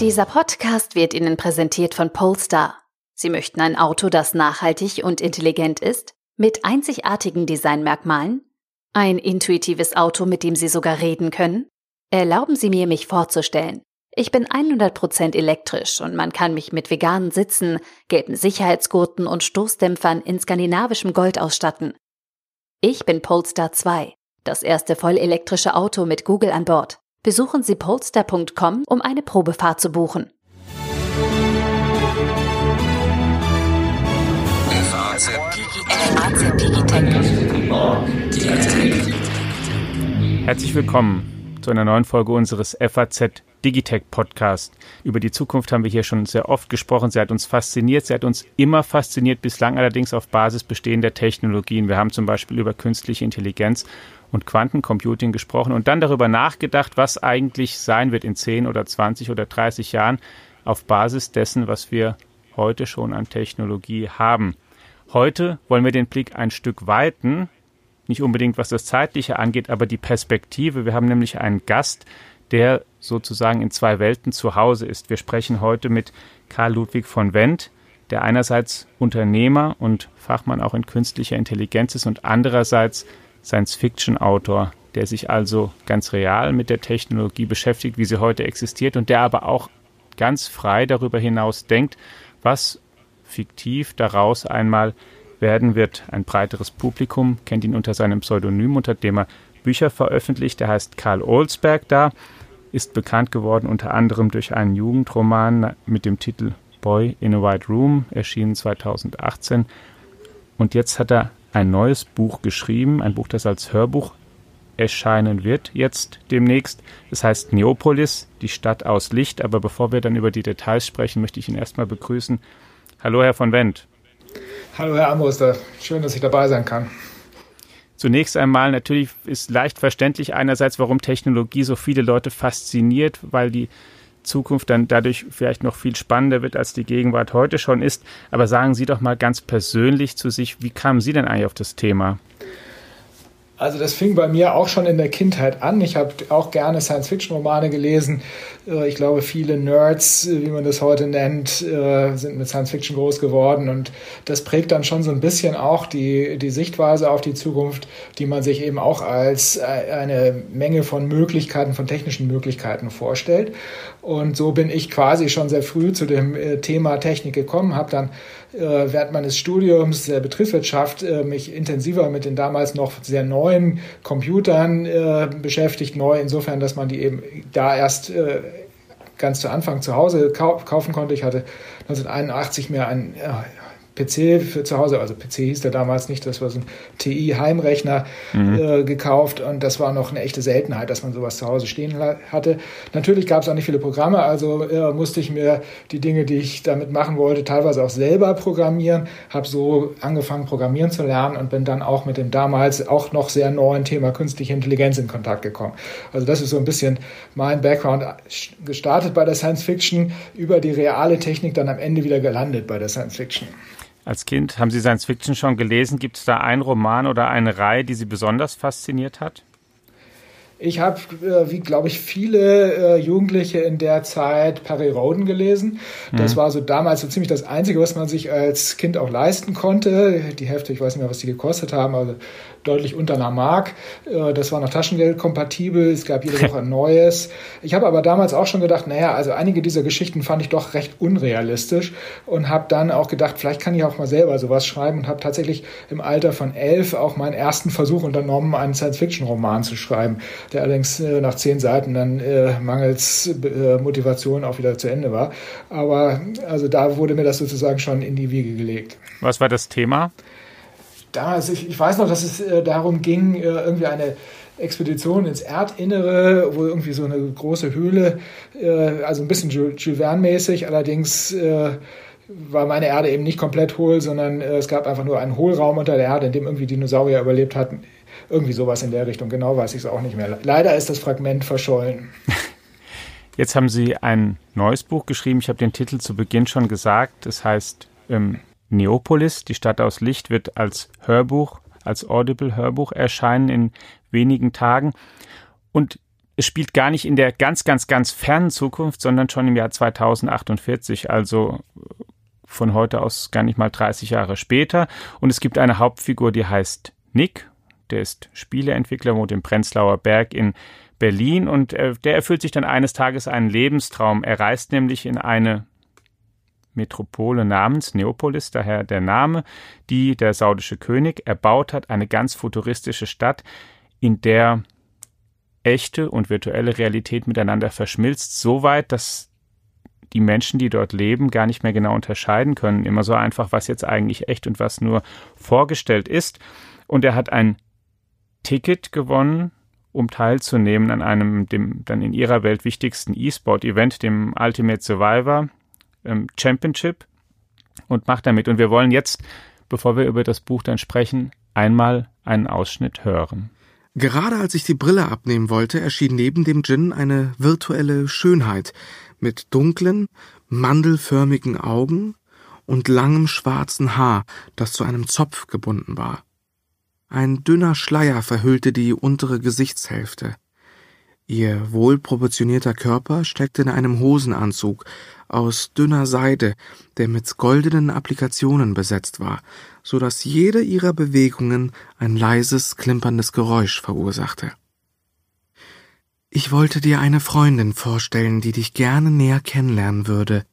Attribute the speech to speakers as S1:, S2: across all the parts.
S1: Dieser Podcast wird Ihnen präsentiert von Polestar. Sie möchten ein Auto, das nachhaltig und intelligent ist, mit einzigartigen Designmerkmalen? Ein intuitives Auto, mit dem Sie sogar reden können? Erlauben Sie mir, mich vorzustellen. Ich bin 100% elektrisch und man kann mich mit veganen Sitzen, gelben Sicherheitsgurten und Stoßdämpfern in skandinavischem Gold ausstatten. Ich bin Polestar 2, das erste vollelektrische Auto mit Google an Bord. Besuchen Sie polestar.com, um eine Probefahrt zu buchen.
S2: Herzlich willkommen zu einer neuen Folge unseres FAZ Digitech Podcast. Über die Zukunft haben wir hier schon sehr oft gesprochen. Sie hat uns fasziniert. Sie hat uns immer fasziniert, bislang allerdings auf Basis bestehender Technologien. Wir haben zum Beispiel über künstliche Intelligenz und Quantencomputing gesprochen und dann darüber nachgedacht, was eigentlich sein wird in 10 oder 20 oder 30 Jahren auf Basis dessen, was wir heute schon an Technologie haben. Heute wollen wir den Blick ein Stück weiten, nicht unbedingt was das Zeitliche angeht, aber die Perspektive. Wir haben nämlich einen Gast, der sozusagen in zwei Welten zu Hause ist. Wir sprechen heute mit Karl Ludwig von Wendt, der einerseits Unternehmer und Fachmann auch in künstlicher Intelligenz ist und andererseits Science-Fiction-Autor, der sich also ganz real mit der Technologie beschäftigt, wie sie heute existiert und der aber auch ganz frei darüber hinaus denkt, was fiktiv daraus einmal werden wird. Ein breiteres Publikum kennt ihn unter seinem Pseudonym, unter dem er Bücher veröffentlicht. Der heißt Karl Olsberg da, ist bekannt geworden unter anderem durch einen Jugendroman mit dem Titel Boy in a White Room, erschienen 2018. Und jetzt hat er ein neues Buch geschrieben, ein Buch, das als Hörbuch erscheinen wird jetzt demnächst. Es heißt Neopolis, die Stadt aus Licht. Aber bevor wir dann über die Details sprechen, möchte ich ihn erstmal begrüßen. Hallo, Herr von Wendt.
S3: Hallo, Herr Amoster. Schön, dass ich dabei sein kann.
S2: Zunächst einmal natürlich ist leicht verständlich einerseits, warum Technologie so viele Leute fasziniert, weil die Zukunft dann dadurch vielleicht noch viel spannender wird, als die Gegenwart heute schon ist. Aber sagen Sie doch mal ganz persönlich zu sich, wie kamen Sie denn eigentlich auf das Thema?
S3: Also das fing bei mir auch schon in der Kindheit an. Ich habe auch gerne Science-Fiction-Romane gelesen. Äh, ich glaube, viele Nerds, wie man das heute nennt, äh, sind mit Science-Fiction groß geworden. Und das prägt dann schon so ein bisschen auch die, die Sichtweise auf die Zukunft, die man sich eben auch als äh, eine Menge von Möglichkeiten, von technischen Möglichkeiten vorstellt. Und so bin ich quasi schon sehr früh zu dem Thema Technik gekommen, habe dann äh, während meines Studiums der Betriebswirtschaft äh, mich intensiver mit den damals noch sehr neuen Computern äh, beschäftigt. Neu insofern, dass man die eben da erst ganz zu Anfang zu Hause kaufen konnte. Ich hatte 1981 mir ein PC für zu Hause, also PC hieß der damals nicht, das war so ein TI-Heimrechner mhm. äh, gekauft und das war noch eine echte Seltenheit, dass man sowas zu Hause stehen hatte. Natürlich gab es auch nicht viele Programme, also äh, musste ich mir die Dinge, die ich damit machen wollte, teilweise auch selber programmieren, habe so angefangen programmieren zu lernen und bin dann auch mit dem damals auch noch sehr neuen Thema künstliche Intelligenz in Kontakt gekommen. Also das ist so ein bisschen mein Background, gestartet bei der Science Fiction, über die reale Technik dann am Ende wieder gelandet bei der Science Fiction.
S2: Als Kind haben Sie Science Fiction schon gelesen. Gibt es da einen Roman oder eine Reihe, die Sie besonders fasziniert hat?
S3: Ich habe, äh, wie glaube ich, viele äh, Jugendliche in der Zeit Perry Roden gelesen. Das mhm. war so damals so ziemlich das Einzige, was man sich als Kind auch leisten konnte. Die Hälfte, ich weiß nicht mehr, was die gekostet haben, also deutlich unter einer Mark. Äh, das war noch Taschengeld-kompatibel. Es gab jede Woche ein neues. Ich habe aber damals auch schon gedacht, naja, also einige dieser Geschichten fand ich doch recht unrealistisch und habe dann auch gedacht, vielleicht kann ich auch mal selber sowas schreiben und habe tatsächlich im Alter von elf auch meinen ersten Versuch unternommen, einen Science-Fiction-Roman zu schreiben der allerdings äh, nach zehn Seiten dann äh, mangels äh, Motivation auch wieder zu Ende war. Aber also da wurde mir das sozusagen schon in die Wiege gelegt.
S2: Was war das Thema?
S3: Da, also ich, ich weiß noch, dass es äh, darum ging, äh, irgendwie eine Expedition ins Erdinnere, wo irgendwie so eine große Höhle, äh, also ein bisschen Jules Verne-mäßig, allerdings war meine Erde eben nicht komplett hohl, sondern es gab einfach nur einen Hohlraum unter der Erde, in dem irgendwie Dinosaurier überlebt hatten. Irgendwie sowas in der Richtung. Genau weiß ich es auch nicht mehr. Leider ist das Fragment verschollen.
S2: Jetzt haben Sie ein neues Buch geschrieben. Ich habe den Titel zu Beginn schon gesagt. Es heißt ähm, Neopolis, die Stadt aus Licht, wird als Hörbuch, als Audible-Hörbuch erscheinen in wenigen Tagen. Und es spielt gar nicht in der ganz, ganz, ganz fernen Zukunft, sondern schon im Jahr 2048, also von heute aus gar nicht mal 30 Jahre später. Und es gibt eine Hauptfigur, die heißt Nick. Der ist Spieleentwickler, wohnt im Prenzlauer Berg in Berlin und äh, der erfüllt sich dann eines Tages einen Lebenstraum. Er reist nämlich in eine Metropole namens Neopolis, daher der Name, die der saudische König erbaut hat, eine ganz futuristische Stadt, in der echte und virtuelle Realität miteinander verschmilzt, so weit, dass die Menschen, die dort leben, gar nicht mehr genau unterscheiden können. Immer so einfach, was jetzt eigentlich echt und was nur vorgestellt ist. Und er hat ein Ticket gewonnen, um teilzunehmen an einem, dem dann in ihrer Welt wichtigsten E-Sport-Event, dem Ultimate Survivor ähm, Championship und macht damit. Und wir wollen jetzt, bevor wir über das Buch dann sprechen, einmal einen Ausschnitt hören.
S4: Gerade als ich die Brille abnehmen wollte, erschien neben dem Djinn eine virtuelle Schönheit mit dunklen, mandelförmigen Augen und langem schwarzen Haar, das zu einem Zopf gebunden war. Ein dünner Schleier verhüllte die untere Gesichtshälfte. Ihr wohlproportionierter Körper steckte in einem Hosenanzug aus dünner Seide, der mit goldenen Applikationen besetzt war, so dass jede ihrer Bewegungen ein leises, klimperndes Geräusch verursachte. Ich wollte dir eine Freundin vorstellen, die dich gerne näher kennenlernen würde.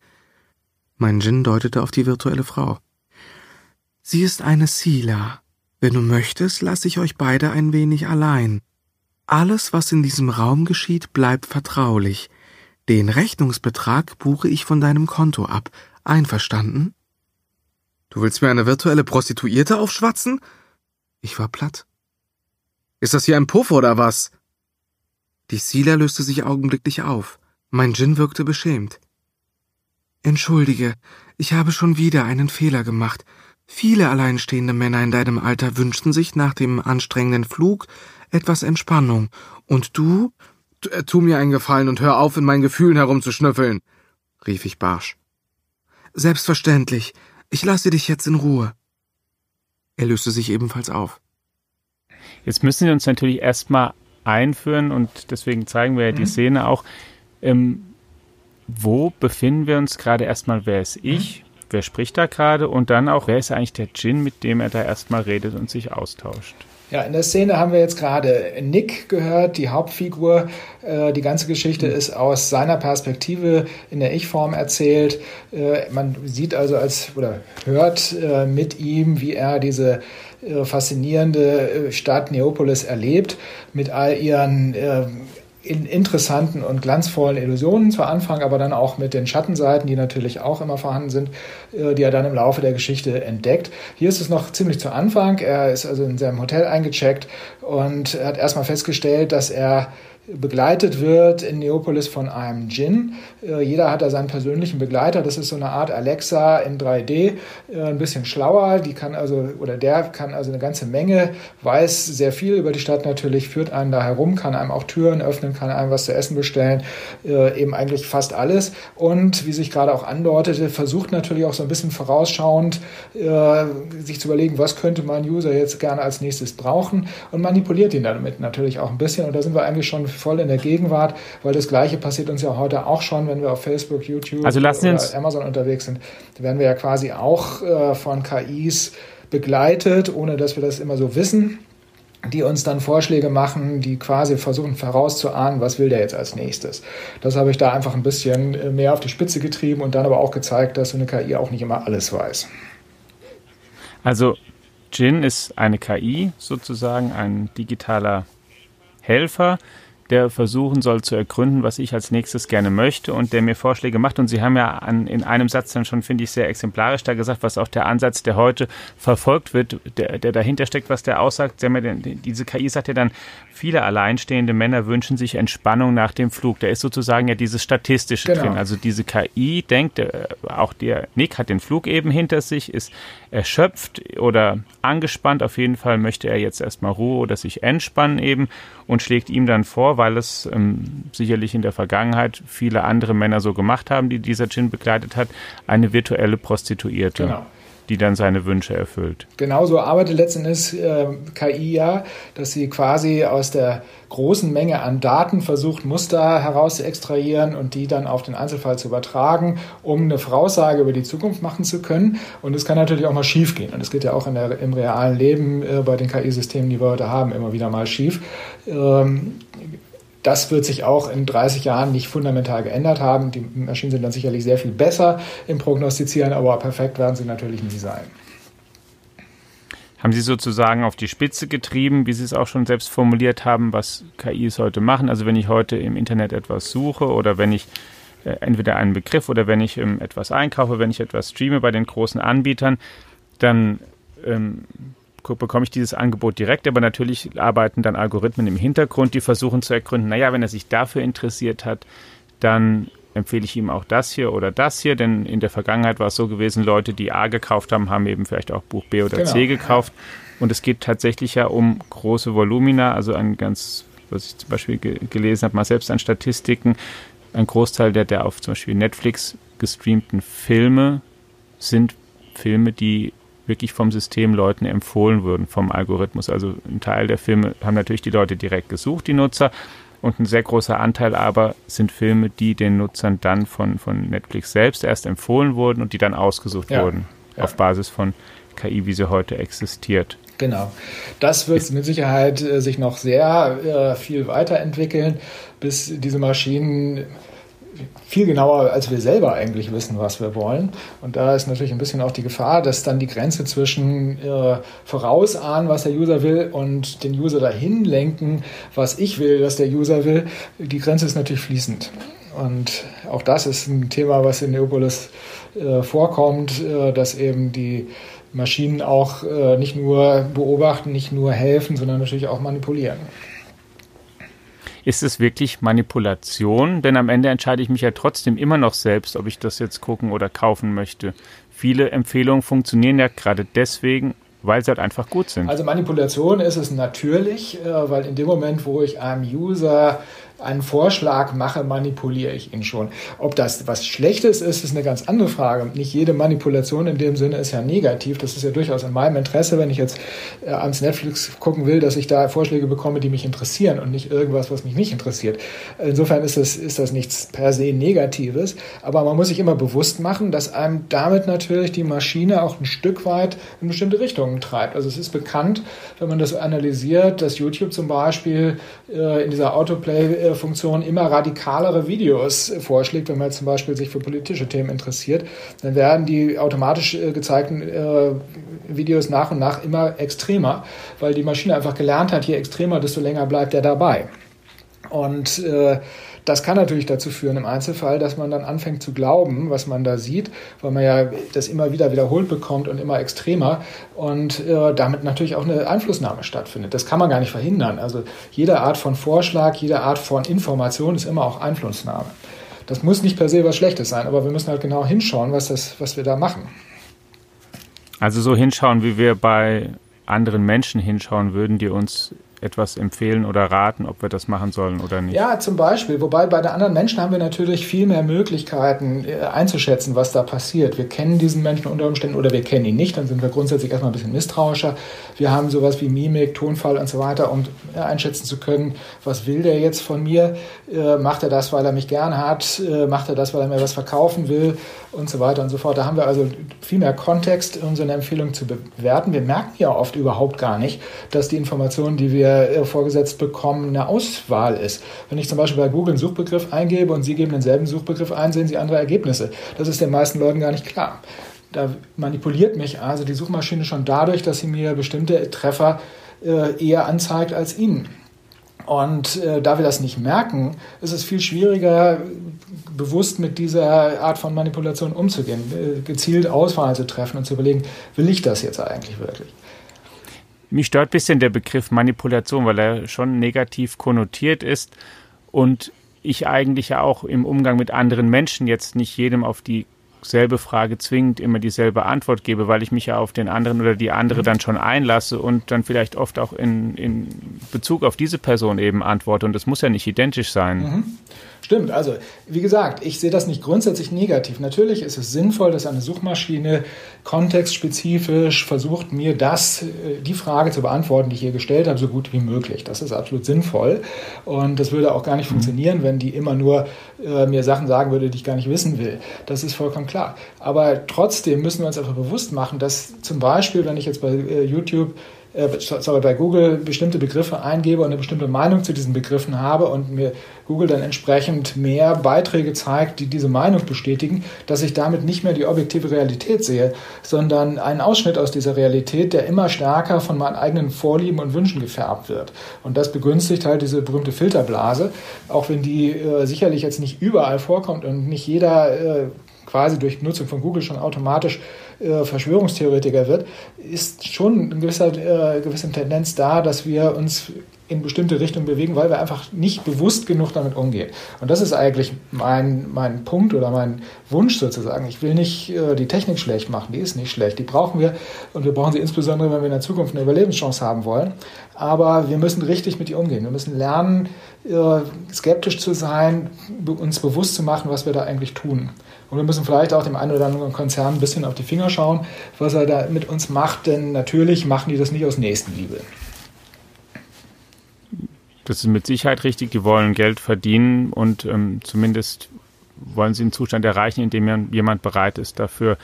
S4: Mein Djinn deutete auf die virtuelle Frau. Sie ist eine Sila, wenn du möchtest, lasse ich euch beide ein wenig allein. Alles, was in diesem Raum geschieht, bleibt vertraulich. Den Rechnungsbetrag buche ich von deinem Konto ab. Einverstanden? Du willst mir eine virtuelle Prostituierte aufschwatzen? Ich war platt. Ist das hier ein Puff oder was? Die Sila löste sich augenblicklich auf. Mein Djinn wirkte beschämt. Entschuldige, ich habe schon wieder einen Fehler gemacht. Viele alleinstehende Männer in deinem Alter wünschten sich nach dem anstrengenden Flug etwas Entspannung. Und du? Äh, tu mir einen Gefallen und hör auf, in meinen Gefühlen herumzuschnüffeln, rief ich barsch. Selbstverständlich. Ich lasse dich jetzt in Ruhe. Er löste sich ebenfalls auf.
S2: Jetzt müssen wir uns natürlich erstmal einführen und deswegen zeigen wir ja die mhm. Szene auch. Ähm, wo befinden wir uns gerade erstmal? Wer ist ich? Mhm wer spricht da gerade und dann auch, wer ist eigentlich der Djinn, mit dem er da erstmal redet und sich austauscht.
S3: Ja, in der Szene haben wir jetzt gerade Nick gehört, die Hauptfigur. Äh, die ganze Geschichte ist aus seiner Perspektive in der Ich-Form erzählt. Äh, man sieht also als oder hört äh, mit ihm, wie er diese faszinierende Stadt Neopolis erlebt, mit all ihren in interessanten und glanzvollen Illusionen zu Anfang, aber dann auch mit den Schattenseiten, die natürlich auch immer vorhanden sind, äh, die er dann im Laufe der Geschichte entdeckt. Hier ist es noch ziemlich zu Anfang. Er ist also in seinem Hotel eingecheckt und hat erstmal festgestellt, dass er begleitet wird in Neopolis von einem Djinn. Äh, jeder hat da seinen persönlichen Begleiter. Das ist so eine Art Alexa in 3D, äh, ein bisschen schlauer. Die kann also, oder der kann also eine ganze Menge, weiß sehr viel über die Stadt natürlich, führt einen da herum, kann einem auch Türen öffnen, kann einem was zu essen bestellen, äh, eben eigentlich fast alles. Und wie sich gerade auch andeutete, versucht natürlich auch so ein bisschen vorausschauend, sich zu überlegen, was könnte mein User jetzt gerne als nächstes brauchen und manipuliert ihn damit natürlich auch ein bisschen. Und da sind wir eigentlich schon voll in der Gegenwart, weil das Gleiche passiert uns ja heute auch schon, wenn wir auf Facebook, YouTube
S2: also oder
S3: Amazon unterwegs sind. Da werden wir ja quasi auch äh, von KIs begleitet, ohne dass wir das immer so wissen die uns dann Vorschläge machen, die quasi versuchen vorauszuahnen, was will der jetzt als nächstes. Das habe ich da einfach ein bisschen äh, mehr auf die Spitze getrieben und dann aber auch gezeigt, dass so eine KI auch nicht immer alles weiß.
S2: Also Jin ist eine KI sozusagen, ein digitaler Helfer, der versuchen soll zu ergründen, was ich als nächstes gerne möchte und der mir Vorschläge macht. Und Sie haben ja an, in einem Satz dann schon, finde ich, sehr exemplarisch da gesagt, was auch der Ansatz, der heute verfolgt wird, der, der dahinter steckt, was der aussagt. Sie haben ja den, diese KI sagt ja dann, viele alleinstehende Männer wünschen sich Entspannung nach dem Flug. Da ist sozusagen ja dieses Statistische genau. drin. Also diese KI denkt, äh, auch der Nick hat den Flug eben hinter sich, ist erschöpft oder angespannt. Auf jeden Fall möchte er jetzt erstmal Ruhe oder sich entspannen eben und schlägt ihm dann vor, weil es ähm, sicherlich in der Vergangenheit viele andere Männer so gemacht haben, die dieser Djinn begleitet hat, eine virtuelle Prostituierte.
S3: Genau.
S2: Die dann seine Wünsche erfüllt.
S3: Genauso arbeitet letztendlich äh, KI ja, dass sie quasi aus der großen Menge an Daten versucht, Muster heraus zu extrahieren und die dann auf den Einzelfall zu übertragen, um eine Voraussage über die Zukunft machen zu können. Und es kann natürlich auch mal schief gehen. Und es geht ja auch der, im realen Leben äh, bei den KI-Systemen, die wir heute haben, immer wieder mal schief. Ähm, das wird sich auch in 30 Jahren nicht fundamental geändert haben. Die Maschinen sind dann sicherlich sehr viel besser im Prognostizieren, aber perfekt werden sie natürlich nie sein.
S2: Haben Sie sozusagen auf die Spitze getrieben, wie Sie es auch schon selbst formuliert haben, was KIs heute machen? Also wenn ich heute im Internet etwas suche oder wenn ich äh, entweder einen Begriff oder wenn ich ähm, etwas einkaufe, wenn ich etwas streame bei den großen Anbietern, dann ähm, bekomme ich dieses Angebot direkt, aber natürlich arbeiten dann Algorithmen im Hintergrund, die versuchen zu ergründen, naja, wenn er sich dafür interessiert hat, dann empfehle ich ihm auch das hier oder das hier, denn in der Vergangenheit war es so gewesen, Leute, die A gekauft haben, haben eben vielleicht auch Buch B oder genau. C gekauft. Und es geht tatsächlich ja um große Volumina, also ein ganz, was ich zum Beispiel ge gelesen habe, mal selbst an Statistiken, ein Großteil der, der auf zum Beispiel Netflix gestreamten Filme sind Filme, die wirklich vom System Leuten empfohlen würden, vom Algorithmus. Also ein Teil der Filme haben natürlich die Leute direkt gesucht, die Nutzer. Und ein sehr großer Anteil aber sind Filme, die den Nutzern dann von, von Netflix selbst erst empfohlen wurden und die dann ausgesucht ja, wurden ja. auf Basis von KI, wie sie heute existiert.
S3: Genau. Das wird mit Sicherheit äh, sich noch sehr äh, viel weiterentwickeln, bis diese Maschinen viel genauer, als wir selber eigentlich wissen, was wir wollen. Und da ist natürlich ein bisschen auch die Gefahr, dass dann die Grenze zwischen äh, vorausahnen, was der User will, und den User dahin lenken, was ich will, dass der User will, die Grenze ist natürlich fließend. Und auch das ist ein Thema, was in Neopolis äh, vorkommt, äh, dass eben die Maschinen auch äh, nicht nur beobachten, nicht nur helfen, sondern natürlich auch manipulieren.
S2: Ist es wirklich Manipulation? Denn am Ende entscheide ich mich ja trotzdem immer noch selbst, ob ich das jetzt gucken oder kaufen möchte. Viele Empfehlungen funktionieren ja gerade deswegen, weil sie halt einfach gut sind.
S3: Also Manipulation ist es natürlich, äh, weil in dem Moment, wo ich einem User einen Vorschlag mache, manipuliere ich ihn schon. Ob das was Schlechtes ist, ist eine ganz andere Frage. Nicht jede Manipulation in dem Sinne ist ja negativ. Das ist ja durchaus in meinem Interesse, wenn ich jetzt äh, ans Netflix gucken will, dass ich da Vorschläge bekomme, die mich interessieren und nicht irgendwas, was mich nicht interessiert. Insofern ist das, ist das nichts per se Negatives. Aber man muss sich immer bewusst machen, dass einem damit natürlich die Maschine auch ein Stück weit in bestimmte Richtungen treibt. Also es ist bekannt, wenn man das analysiert, dass YouTube zum Beispiel äh, in dieser Autoplay Funktion immer radikalere Videos vorschlägt, wenn man zum Beispiel sich für politische Themen interessiert, dann werden die automatisch äh, gezeigten äh, Videos nach und nach immer extremer, weil die Maschine einfach gelernt hat, je extremer, desto länger bleibt er dabei. Und äh, das kann natürlich dazu führen im Einzelfall, dass man dann anfängt zu glauben, was man da sieht, weil man ja das immer wieder wiederholt bekommt und immer extremer und äh, damit natürlich auch eine Einflussnahme stattfindet. Das kann man gar nicht verhindern. Also jede Art von Vorschlag, jede Art von Information ist immer auch Einflussnahme. Das muss nicht per se was Schlechtes sein, aber wir müssen halt genau hinschauen, was, das, was wir da machen.
S2: Also so hinschauen, wie wir bei anderen Menschen hinschauen würden, die uns etwas empfehlen oder raten, ob wir das machen sollen oder nicht?
S3: Ja, zum Beispiel. Wobei bei den anderen Menschen haben wir natürlich viel mehr Möglichkeiten äh, einzuschätzen, was da passiert. Wir kennen diesen Menschen unter Umständen oder wir kennen ihn nicht, dann sind wir grundsätzlich erstmal ein bisschen misstrauischer. Wir haben sowas wie Mimik, Tonfall und so weiter, um äh, einschätzen zu können, was will der jetzt von mir? Äh, macht er das, weil er mich gern hat? macht er das, weil er mir was verkaufen will? Und so weiter und so fort. Da haben wir also viel mehr Kontext, um so eine Empfehlung zu bewerten. Wir merken ja oft überhaupt gar nicht, dass die Informationen, die wir wir äh, vorgesetzt bekommen, eine Auswahl ist. Wenn ich zum Beispiel bei Google einen Suchbegriff eingebe und Sie geben denselben Suchbegriff ein, sehen Sie andere Ergebnisse. Das ist den meisten Leuten gar nicht klar. Da manipuliert mich also die Suchmaschine schon dadurch, dass sie mir bestimmte Treffer äh, eher anzeigt als Ihnen. Und äh, da wir das nicht merken, ist es viel schwieriger, bewusst mit dieser Art von Manipulation umzugehen, äh, gezielt Auswahl zu treffen und zu überlegen, will ich das jetzt eigentlich wirklich?
S2: Mich stört ein bisschen der Begriff Manipulation, weil er schon negativ konnotiert ist und ich eigentlich ja auch im Umgang mit anderen Menschen jetzt nicht jedem auf dieselbe Frage zwingend immer dieselbe Antwort gebe, weil ich mich ja auf den anderen oder die andere dann schon einlasse und dann vielleicht oft auch in, in Bezug auf diese Person eben antworte und das muss ja nicht identisch sein. Mhm.
S3: Stimmt, also wie gesagt, ich sehe das nicht grundsätzlich negativ. Natürlich ist es sinnvoll, dass eine Suchmaschine kontextspezifisch versucht, mir das, äh, die Frage zu beantworten, die ich hier gestellt habe, so gut wie möglich. Das ist absolut sinnvoll. Und das würde auch gar nicht mhm. funktionieren, wenn die immer nur äh, mir Sachen sagen würde, die ich gar nicht wissen will. Das ist vollkommen klar. Aber trotzdem müssen wir uns einfach bewusst machen, dass zum Beispiel, wenn ich jetzt bei äh, YouTube äh, sorry, bei Google bestimmte Begriffe eingebe und eine bestimmte Meinung zu diesen Begriffen habe und mir Google dann entsprechend mehr Beiträge zeigt, die diese Meinung bestätigen, dass ich damit nicht mehr die objektive Realität sehe, sondern einen Ausschnitt aus dieser Realität, der immer stärker von meinen eigenen Vorlieben und Wünschen gefärbt wird. Und das begünstigt halt diese berühmte Filterblase, auch wenn die äh, sicherlich jetzt nicht überall vorkommt und nicht jeder äh, quasi durch Nutzung von Google schon automatisch äh, Verschwörungstheoretiker wird, ist schon eine gewisse, äh, gewisse Tendenz da, dass wir uns in bestimmte Richtungen bewegen, weil wir einfach nicht bewusst genug damit umgehen. Und das ist eigentlich mein, mein Punkt oder mein Wunsch sozusagen. Ich will nicht äh, die Technik schlecht machen, die ist nicht schlecht, die brauchen wir und wir brauchen sie insbesondere, wenn wir in der Zukunft eine Überlebenschance haben wollen. Aber wir müssen richtig mit ihr umgehen. Wir müssen lernen, äh, skeptisch zu sein, uns bewusst zu machen, was wir da eigentlich tun. Und wir müssen vielleicht auch dem einen oder anderen Konzern ein bisschen auf die Finger schauen, was er da mit uns macht, denn natürlich machen die das nicht aus Nächstenliebe.
S2: Das ist mit Sicherheit richtig. Die wollen Geld verdienen und ähm, zumindest wollen sie einen Zustand erreichen, in dem jemand bereit ist, dafür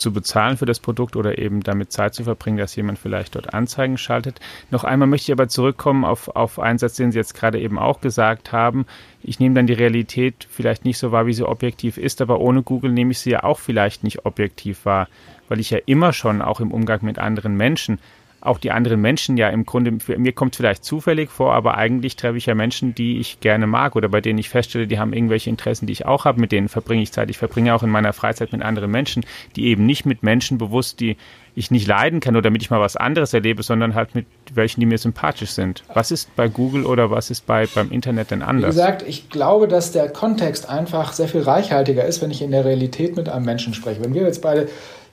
S2: zu bezahlen für das Produkt oder eben damit Zeit zu verbringen, dass jemand vielleicht dort Anzeigen schaltet. Noch einmal möchte ich aber zurückkommen auf, auf einen Satz, den Sie jetzt gerade eben auch gesagt haben. Ich nehme dann die Realität vielleicht nicht so wahr, wie sie objektiv ist, aber ohne Google nehme ich sie ja auch vielleicht nicht objektiv wahr, weil ich ja immer schon auch im Umgang mit anderen Menschen auch die anderen Menschen ja im Grunde, für, mir kommt vielleicht zufällig vor, aber eigentlich treffe ich ja Menschen, die ich gerne mag oder bei denen ich feststelle, die haben irgendwelche Interessen, die ich auch habe, mit denen verbringe ich Zeit. Ich verbringe auch in meiner Freizeit mit anderen Menschen, die eben nicht mit Menschen bewusst, die ich nicht leiden kann oder damit ich mal was anderes erlebe, sondern halt mit welchen, die mir sympathisch sind. Was ist bei Google oder was ist bei, beim Internet denn anders?
S3: Wie gesagt, ich glaube, dass der Kontext einfach sehr viel reichhaltiger ist, wenn ich in der Realität mit einem Menschen spreche. Wenn wir jetzt beide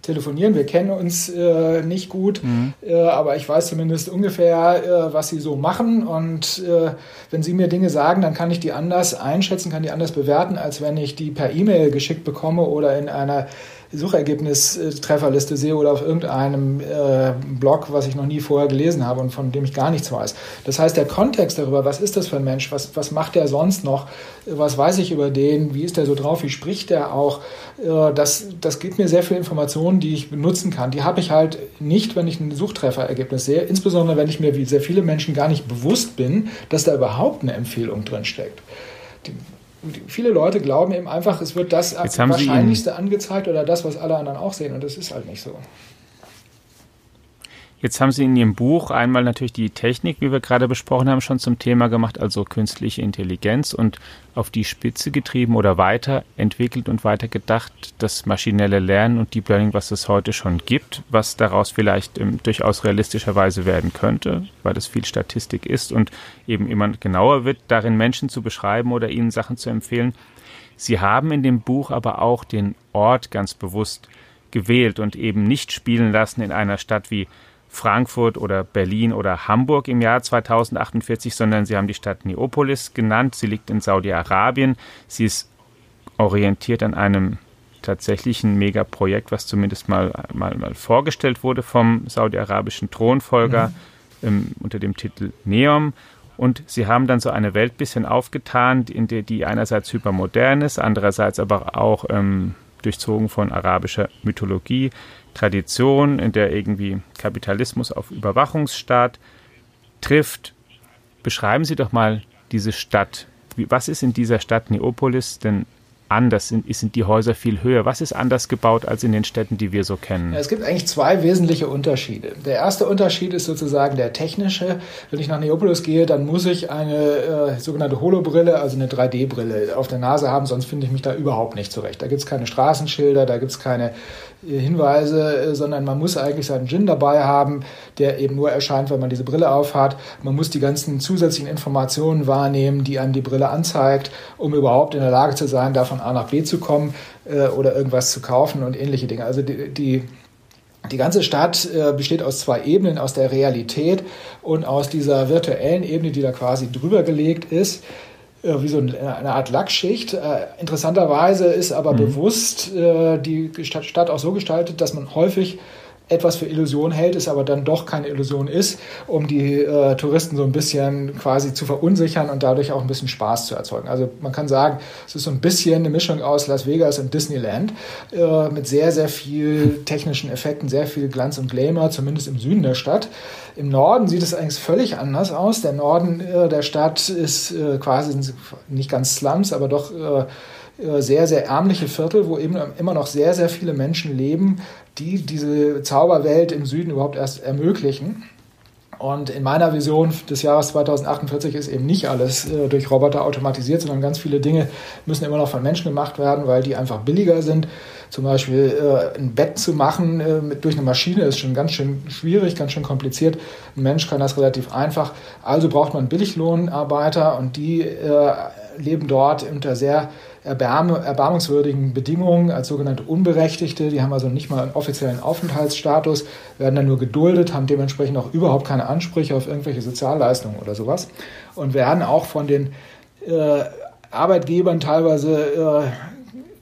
S3: telefonieren. Wir kennen uns äh, nicht gut, mhm. äh, aber ich weiß zumindest ungefähr, äh, was sie so machen. Und äh, wenn sie mir Dinge sagen, dann kann ich die anders einschätzen, kann die anders bewerten, als wenn ich die per E-Mail geschickt bekomme oder in einer Suchergebnis-Trefferliste sehe oder auf irgendeinem äh, Blog, was ich noch nie vorher gelesen habe und von dem ich gar nichts weiß. Das heißt, der Kontext darüber, was ist das für ein Mensch, was, was macht der sonst noch, was weiß ich über den, wie ist der so drauf, wie spricht der auch, äh, das, das gibt mir sehr viel Informationen, die ich benutzen kann. Die habe ich halt nicht, wenn ich ein Suchtrefferergebnis sehe, insbesondere wenn ich mir wie sehr viele Menschen gar nicht bewusst bin, dass da überhaupt eine Empfehlung drin steckt. Die, viele Leute glauben eben einfach, es wird das Wahrscheinlichste angezeigt oder das, was alle anderen auch sehen. Und das ist halt nicht so.
S2: Jetzt haben Sie in Ihrem Buch einmal natürlich die Technik, wie wir gerade besprochen haben, schon zum Thema gemacht, also künstliche Intelligenz und auf die Spitze getrieben oder weiterentwickelt und weitergedacht, das maschinelle Lernen und Deep Learning, was es heute schon gibt, was daraus vielleicht ähm, durchaus realistischerweise werden könnte, weil das viel Statistik ist und eben immer genauer wird, darin Menschen zu beschreiben oder ihnen Sachen zu empfehlen. Sie haben in dem Buch aber auch den Ort ganz bewusst gewählt und eben nicht spielen lassen in einer Stadt wie Frankfurt oder Berlin oder Hamburg im Jahr 2048, sondern sie haben die Stadt Neopolis genannt. Sie liegt in Saudi-Arabien. Sie ist orientiert an einem tatsächlichen Megaprojekt, was zumindest mal, mal, mal vorgestellt wurde vom saudi-arabischen Thronfolger mhm. ähm, unter dem Titel Neom. Und sie haben dann so eine Welt bisschen aufgetan, in der die einerseits hypermodern ist, andererseits aber auch ähm, durchzogen von arabischer Mythologie. Tradition, in der irgendwie Kapitalismus auf Überwachungsstaat trifft. Beschreiben Sie doch mal diese Stadt. Was ist in dieser Stadt Neopolis denn anders? Sind, sind die Häuser viel höher? Was ist anders gebaut als in den Städten, die wir so kennen?
S3: Es gibt eigentlich zwei wesentliche Unterschiede. Der erste Unterschied ist sozusagen der technische. Wenn ich nach Neopolis gehe, dann muss ich eine äh, sogenannte Holobrille, also eine 3D-Brille auf der Nase haben, sonst finde ich mich da überhaupt nicht zurecht. Da gibt es keine Straßenschilder, da gibt es keine äh, Hinweise, äh, sondern man muss eigentlich seinen Gin dabei haben, der eben nur erscheint, wenn man diese Brille aufhat. Man muss die ganzen zusätzlichen Informationen wahrnehmen, die einem die Brille anzeigt, um überhaupt in der Lage zu sein, davon von A nach B zu kommen äh, oder irgendwas zu kaufen und ähnliche Dinge. Also die, die die ganze Stadt äh, besteht aus zwei Ebenen, aus der Realität und aus dieser virtuellen Ebene, die da quasi drüber gelegt ist. äh, wie so eine Art Lackschicht. Äh, interessanterweise ist aber mhm. bewusst äh, die Stadt auch so gestaltet, dass man häufig etwas für Illusion hält, es aber dann doch keine Illusion ist, um die äh, Touristen so ein bisschen quasi zu verunsichern und dadurch auch ein bisschen Spaß zu erzeugen. Also man kann sagen, es ist so ein bisschen eine Mischung aus Las Vegas und Disneyland äh, mit sehr, sehr viel technischen Effekten, sehr viel Glanz und Glamour, zumindest im Süden der Stadt. Im Norden sieht es eigentlich völlig anders aus. Der Norden äh, der Stadt ist äh, quasi nicht ganz Slums, aber doch äh, sehr, sehr ärmliche Viertel, wo eben immer noch sehr, sehr viele Menschen leben, die diese Zauberwelt im Süden überhaupt erst ermöglichen. Und in meiner Vision des Jahres 2048 ist eben nicht alles äh, durch Roboter automatisiert, sondern ganz viele Dinge müssen immer noch von Menschen gemacht werden, weil die einfach billiger sind. Zum Beispiel äh, ein Bett zu machen äh, mit, durch eine Maschine ist schon ganz schön schwierig, ganz schön kompliziert. Ein Mensch kann das relativ einfach. Also braucht man Billiglohnarbeiter und die äh, leben dort unter sehr erbarm erbarmungswürdigen Bedingungen als sogenannte Unberechtigte. Die haben also nicht mal einen offiziellen Aufenthaltsstatus, werden dann nur geduldet, haben dementsprechend auch überhaupt keine Ansprüche auf irgendwelche Sozialleistungen oder sowas und werden auch von den äh, Arbeitgebern teilweise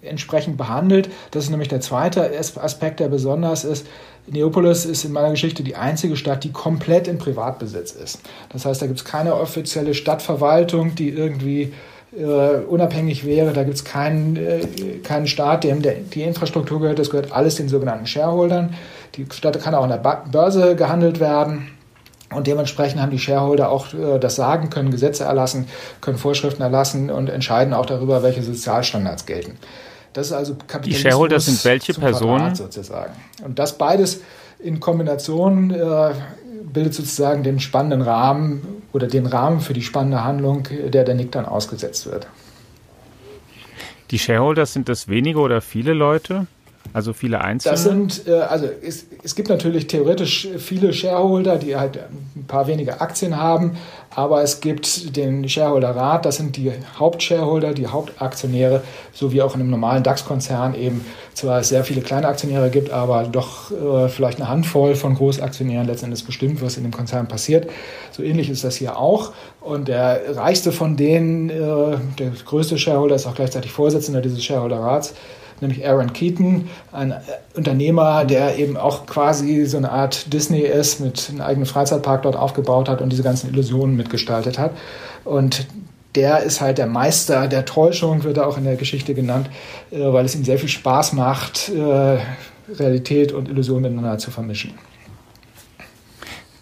S3: äh, entsprechend behandelt. Das ist nämlich der zweite Aspekt, der besonders ist. Neapolis ist in meiner Geschichte die einzige Stadt, die komplett in Privatbesitz ist. Das heißt, da gibt es keine offizielle Stadtverwaltung, die irgendwie äh, unabhängig wäre. Da gibt es keinen, äh, keinen Staat, dem der, die Infrastruktur gehört. Das gehört alles den sogenannten Shareholdern. Die Stadt kann auch an der Börse gehandelt werden. Und dementsprechend haben die Shareholder auch äh, das Sagen, können Gesetze erlassen, können Vorschriften erlassen und entscheiden auch darüber, welche Sozialstandards gelten. Das ist also
S2: Kapitalismus. Die Shareholder sind welche Personen?
S3: sozusagen. Und das beides in Kombination äh, bildet sozusagen den spannenden Rahmen oder den Rahmen für die spannende Handlung, der der Nick dann ausgesetzt wird.
S2: Die Shareholders sind das wenige oder viele Leute? Also viele Einzelne?
S3: Das sind, äh, also es, es gibt natürlich theoretisch viele Shareholder, die halt ein paar wenige Aktien haben, aber es gibt den Shareholder-Rat, das sind die Hauptshareholder, die Hauptaktionäre, so wie auch in einem normalen DAX-Konzern eben zwar sehr viele kleine Aktionäre gibt, aber doch äh, vielleicht eine Handvoll von Großaktionären letztendlich bestimmt, was in dem Konzern passiert. So ähnlich ist das hier auch. Und der reichste von denen, äh, der größte Shareholder, ist auch gleichzeitig Vorsitzender dieses Shareholder-Rats, nämlich Aaron Keaton, ein äh, Unternehmer, der eben auch quasi so eine Art Disney ist, mit einem eigenen Freizeitpark dort aufgebaut hat und diese ganzen Illusionen mitgestaltet hat. Und der ist halt der Meister der Täuschung, wird er auch in der Geschichte genannt, äh, weil es ihm sehr viel Spaß macht, äh, Realität und Illusion miteinander zu vermischen.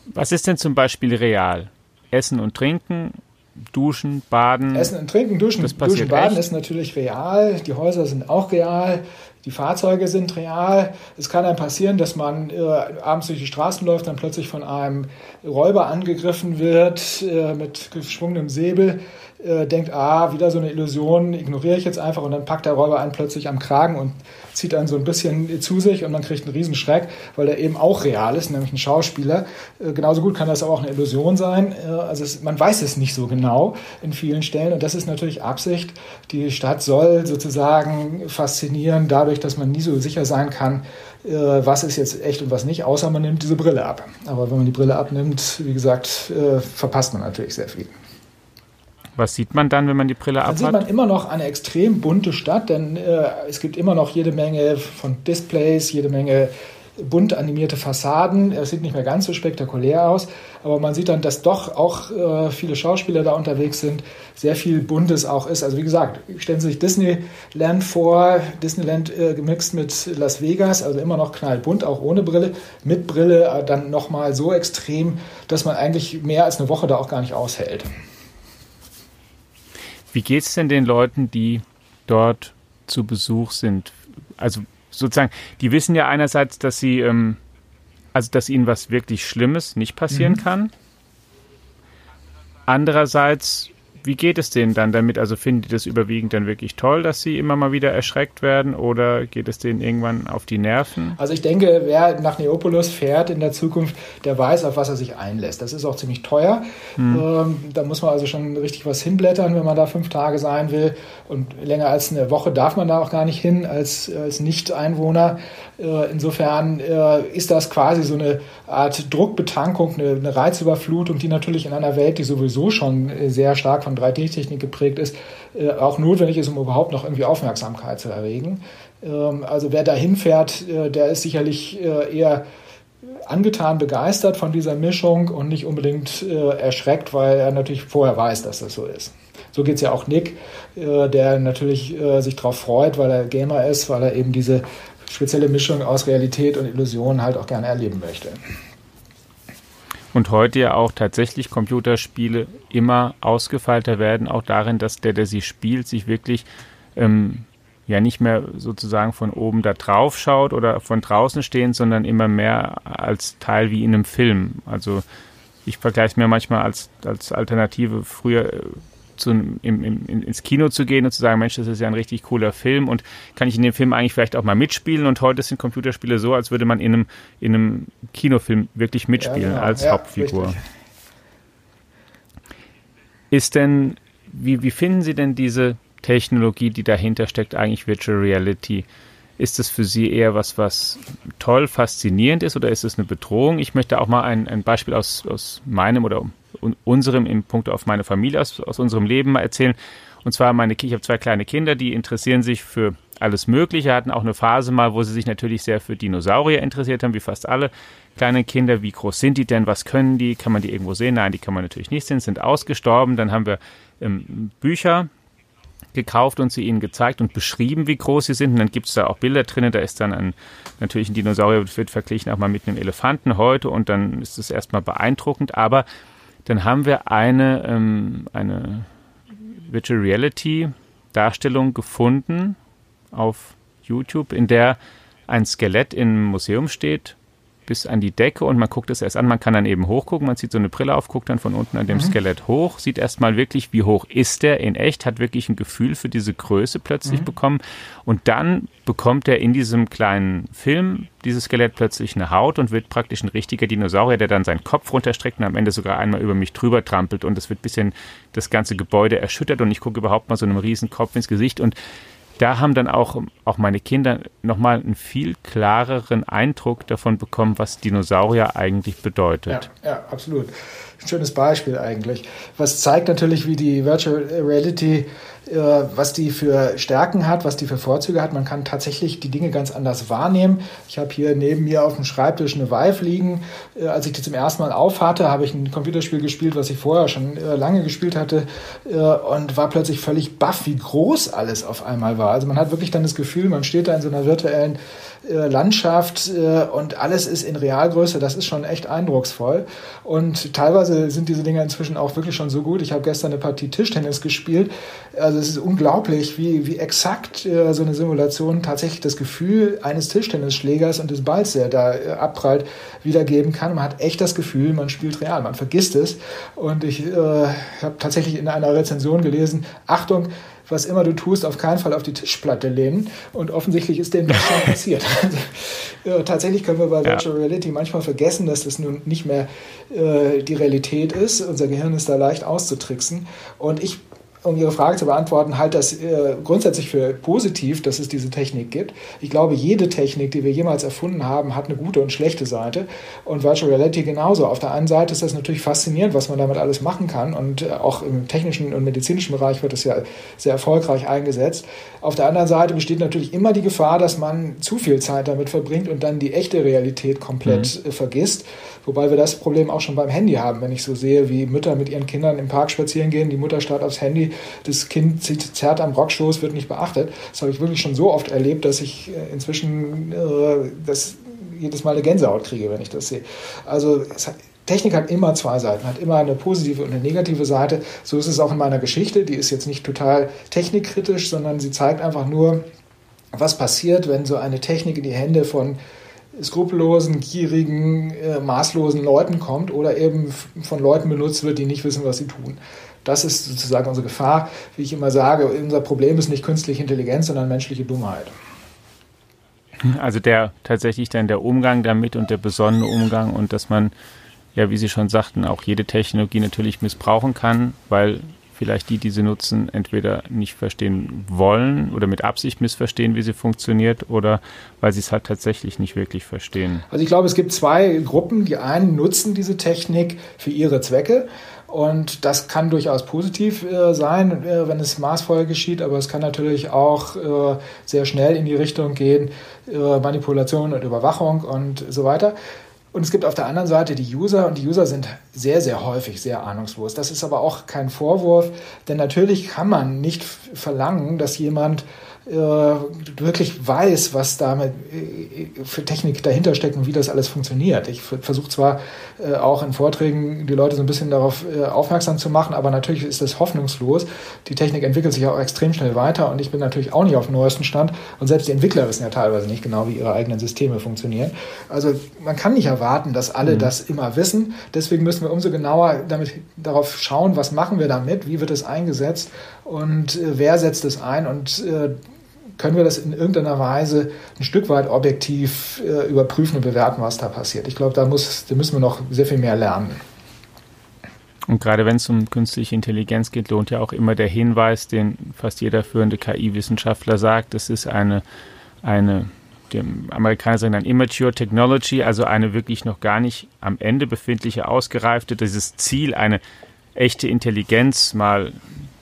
S2: Was ist denn zum Beispiel real? Essen und Trinken Duschen, Baden.
S3: Essen und Trinken, Duschen,
S2: das Duschen,
S3: Baden echt? ist natürlich real. Die Häuser sind auch real. Die Fahrzeuge sind real. Es kann einem passieren, dass man äh, abends durch die Straßen läuft, dann plötzlich von einem Räuber angegriffen wird äh, mit geschwungenem Säbel äh, denkt, ah, wieder so eine Illusion, ignoriere ich jetzt einfach und dann packt der Räuber einen plötzlich am Kragen und zieht einen so ein bisschen zu sich und man kriegt einen Riesenschreck, weil der eben auch real ist, nämlich ein Schauspieler. Äh, genauso gut kann das aber auch eine Illusion sein. Äh, also es, man weiß es nicht so genau in vielen Stellen und das ist natürlich Absicht. Die Stadt soll sozusagen faszinieren dadurch, dass man nie so sicher sein kann, äh, was ist jetzt echt und was nicht, außer man nimmt diese Brille ab. Aber wenn man die Brille abnimmt, wie gesagt, verpasst man natürlich sehr viel.
S2: Was sieht man dann, wenn man die Brille abhat?
S3: Dann sieht man immer noch eine extrem bunte Stadt, denn äh, es gibt immer noch jede Menge von Displays, jede Menge bunt animierte Fassaden. Es sieht nicht mehr ganz so spektakulär aus, aber man sieht dann, dass doch auch äh, viele Schauspieler da unterwegs sind, sehr viel Buntes auch ist. Also wie gesagt, stellen Sie sich Disneyland vor, Disneyland äh, gemixt mit Las Vegas, also immer noch knallbunt, auch ohne Brille, mit Brille äh, dann nochmal so extrem, dass man eigentlich mehr als eine Woche da auch gar nicht aushält.
S2: Wie geht es denn den Leuten, die dort zu Besuch sind? Also sozusagen, die wissen ja einerseits, dass sie, ähm, also dass ihnen was wirklich Schlimmes nicht passieren mhm. kann. Andererseits wie geht es denen dann damit? Also finden die das überwiegend dann wirklich toll, dass sie immer mal wieder erschreckt werden oder geht es denen irgendwann auf die Nerven?
S3: Also ich denke, wer nach Neopolis fährt in der Zukunft, der weiß, auf was er sich einlässt. Das ist auch ziemlich teuer. Hm. Ähm, da muss man also schon richtig was hinblättern, wenn man da fünf Tage sein will. Und länger als eine Woche darf man da auch gar nicht hin als, als Nicht-Einwohner. Äh, insofern äh, ist das quasi so eine Art Druckbetankung, eine, eine Reizüberflutung, die natürlich in einer Welt, die sowieso schon sehr stark von von 3D-Technik geprägt ist, äh, auch notwendig ist, um überhaupt noch irgendwie Aufmerksamkeit zu erregen. Ähm, also wer da hinfährt, äh, der ist sicherlich äh, eher angetan, begeistert von dieser Mischung und nicht unbedingt erschreckt, weil er natürlich vorher weiß, dass das so ist. So geht es ja auch Nick, der natürlich sich darauf freut, weil er Gamer ist, weil er eben diese spezielle Mischung aus Realität und Illusion halt auch gerne erleben möchte.
S2: Und heute ja auch tatsächlich Computerspiele immer ausgefeilter werden, auch darin, dass der, der sie spielt, sich wirklich ähm, ja nicht mehr sozusagen von oben da drauf schaut oder von draußen stehend, sondern immer mehr als Teil wie in einem Film. Also ich vergleiche es mir manchmal als, als Alternative früher zu, im, im, ins Kino zu gehen und zu sagen, Mensch, das ist ja ein richtig cooler Film und kann ich in dem Film eigentlich vielleicht auch mal mitspielen? Und heute sind Computerspiele so, als würde man in einem, in einem Kinofilm wirklich mitspielen ja, genau. als ja, Hauptfigur. Richtig. Ist denn, wie, wie finden Sie denn diese Technologie, die dahinter steckt, eigentlich Virtual Reality? Ist es für Sie eher was, was toll, faszinierend ist oder ist es eine Bedrohung? Ich möchte auch mal ein, ein Beispiel aus, aus meinem oder unserem im Punkt auf meine Familie aus, aus unserem Leben mal erzählen. Und zwar meine, ich habe zwei kleine Kinder, die interessieren sich für alles Mögliche, hatten auch eine Phase mal, wo sie sich natürlich sehr für Dinosaurier interessiert haben, wie fast alle kleinen Kinder. Wie groß sind die denn? Was können die? Kann man die irgendwo sehen? Nein, die kann man natürlich nicht sehen, sind ausgestorben. Dann haben wir ähm, Bücher gekauft und sie ihnen gezeigt und beschrieben, wie groß sie sind. Und dann gibt es da auch Bilder drin. Da ist dann ein, natürlich ein Dinosaurier, wird verglichen auch mal mit einem Elefanten heute und dann ist es erstmal beeindruckend. Aber dann haben wir eine, ähm, eine Virtual Reality Darstellung gefunden auf YouTube, in der ein Skelett im Museum steht bis an die Decke und man guckt es erst an. Man kann dann eben hochgucken, man zieht so eine Brille auf, guckt dann von unten an dem mhm. Skelett hoch, sieht erstmal wirklich, wie hoch ist der in echt, hat wirklich ein Gefühl für diese Größe plötzlich mhm. bekommen und dann bekommt er in diesem kleinen Film dieses Skelett plötzlich eine Haut und wird praktisch ein richtiger Dinosaurier, der dann seinen Kopf runterstreckt und am Ende sogar einmal über mich drüber trampelt und es wird ein bisschen das ganze Gebäude erschüttert und ich gucke überhaupt mal so einem riesen Kopf ins Gesicht und da haben dann auch, auch meine Kinder nochmal einen viel klareren Eindruck davon bekommen, was Dinosaurier eigentlich bedeutet.
S3: Ja, ja absolut. Schönes Beispiel eigentlich. Was zeigt natürlich, wie die Virtual Reality was die für Stärken hat, was die für Vorzüge hat. Man kann tatsächlich die Dinge ganz anders wahrnehmen. Ich habe hier neben mir auf dem Schreibtisch eine Vive liegen. Äh, als ich die zum ersten Mal aufhatte, habe ich ein Computerspiel gespielt, was ich vorher schon äh, lange gespielt hatte und war plötzlich völlig baff, wie groß alles auf einmal war. Also man hat wirklich dann das Gefühl, man steht da in so einer virtuellen äh, Landschaft äh, und alles ist in Realgröße. Das ist schon echt eindrucksvoll. Und teilweise sind diese Dinge inzwischen auch wirklich schon so gut. Ich habe gestern eine Partie Tischtennis gespielt. Also es ist unglaublich, wie, wie exakt äh, so eine Simulation tatsächlich das Gefühl eines Tischtennisschlägers und des Balls, der da abprallt, wiedergeben kann. Man hat echt das Gefühl, man spielt real, man vergisst es. Und ich habe tatsächlich in einer Rezension gelesen, Achtung, was immer du tust, auf keinen Fall auf die Tischplatte lehnen. Und offensichtlich ist dem das schon passiert. Also, äh, tatsächlich können wir bei Virtual Reality manchmal vergessen, dass das nun nicht mehr äh, die Realität ist. Unser Gehirn ist da leicht auszutricksen. Und ich um Ihre Frage zu beantworten, halte das äh, grundsätzlich für positiv, dass es diese Technik gibt. Ich glaube, jede Technik, die wir jemals erfunden haben, hat eine gute und schlechte Seite. Und Virtual Reality genauso. Auf der einen Seite ist das natürlich faszinierend, was man damit alles machen kann. Und äh, auch im technischen und medizinischen Bereich wird das ja sehr erfolgreich eingesetzt. Auf der anderen Seite besteht natürlich immer die Gefahr, dass man zu viel Zeit damit verbringt und dann die echte Realität komplett mhm. äh, vergisst. Wobei wir das Problem auch schon beim Handy haben, wenn ich so sehe, wie Mütter mit ihren Kindern im Park spazieren gehen, die Mutter starrt aufs Handy, das Kind zerrt am Rockstoß, wird nicht beachtet. Das habe ich wirklich schon so oft erlebt, dass ich äh, inzwischen äh, das jedes Mal eine Gänsehaut kriege, wenn ich das sehe. Also hat, Technik hat immer zwei Seiten, hat immer eine positive und eine negative Seite. So ist es auch in meiner Geschichte. Die ist jetzt nicht total technikkritisch, sondern sie zeigt einfach nur, was passiert, wenn so eine Technik in die Hände von skrupellosen, gierigen, äh, maßlosen Leuten kommt oder eben von Leuten benutzt wird, die nicht wissen, was sie tun. Das ist sozusagen unsere Gefahr. Wie ich immer sage, unser Problem ist nicht künstliche Intelligenz, sondern menschliche Dummheit.
S2: Also der tatsächlich dann der Umgang damit und der besonnene Umgang und dass man, ja, wie Sie schon sagten, auch jede Technologie natürlich missbrauchen kann, weil vielleicht die, die sie nutzen, entweder nicht verstehen wollen oder mit Absicht missverstehen, wie sie funktioniert, oder weil sie es halt tatsächlich nicht wirklich verstehen.
S3: Also ich glaube, es gibt zwei Gruppen. Die einen nutzen diese Technik für ihre Zwecke Und das kann durchaus positiv äh, sein, äh, wenn es maßvoll geschieht, aber es kann natürlich auch äh, sehr schnell in die Richtung gehen, äh, Manipulation und Überwachung und so weiter. Und es gibt auf der anderen Seite die User und die User sind sehr, sehr häufig sehr ahnungslos. Das ist aber auch kein Vorwurf, denn natürlich kann man nicht verlangen, dass jemand äh, wirklich weiß, was damit äh, für Technik dahinter steckt und wie das alles funktioniert. Ich versuche zwar äh, auch in Vorträgen die Leute so ein bisschen darauf aufmerksam zu machen, aber natürlich ist das hoffnungslos. Die Technik entwickelt sich auch extrem schnell weiter und ich bin natürlich auch nicht auf dem neuesten Stand und selbst die Entwickler wissen ja teilweise nicht genau, wie ihre eigenen Systeme funktionieren. Also man kann nicht erwarten, dass alle mhm. das immer wissen. Deswegen müssen wir umso genauer damit darauf schauen, was machen wir damit, wie wird es eingesetzt und wer setzt es ein und können wir das in irgendeiner Weise ein Stück weit objektiv äh, überprüfen und bewerten, was da passiert. Ich glaube, da, da müssen wir noch sehr viel mehr lernen.
S2: Und gerade wenn es um künstliche Intelligenz geht, lohnt ja auch immer der Hinweis, den fast jeder führende KI-Wissenschaftler sagt, es ist eine, eine dem Amerikaner sagen dann Immature Technology, also eine wirklich noch gar nicht am Ende befindliche, ausgereifte, dieses Ziel, eine echte Intelligenz mal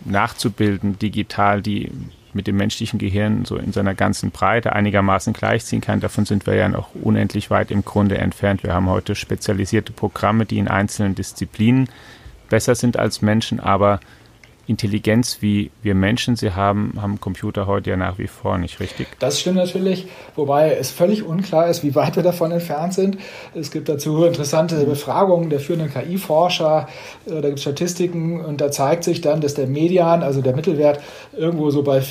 S2: nachzubilden, digital, die mit dem menschlichen Gehirn so in seiner ganzen Breite einigermaßen gleichziehen kann. Davon sind wir ja noch unendlich weit im Grunde entfernt. Wir haben heute spezialisierte Programme, die in einzelnen Disziplinen besser sind als Menschen, aber Intelligenz, wie wir Menschen sie haben, haben Computer heute ja nach wie vor nicht richtig.
S3: Das stimmt natürlich, wobei es völlig unklar ist, wie weit wir davon entfernt sind. Es gibt dazu interessante Befragungen der führenden KI-Forscher, äh, da gibt es Statistiken und da zeigt sich dann, dass der Median, also der Mittelwert, irgendwo so bei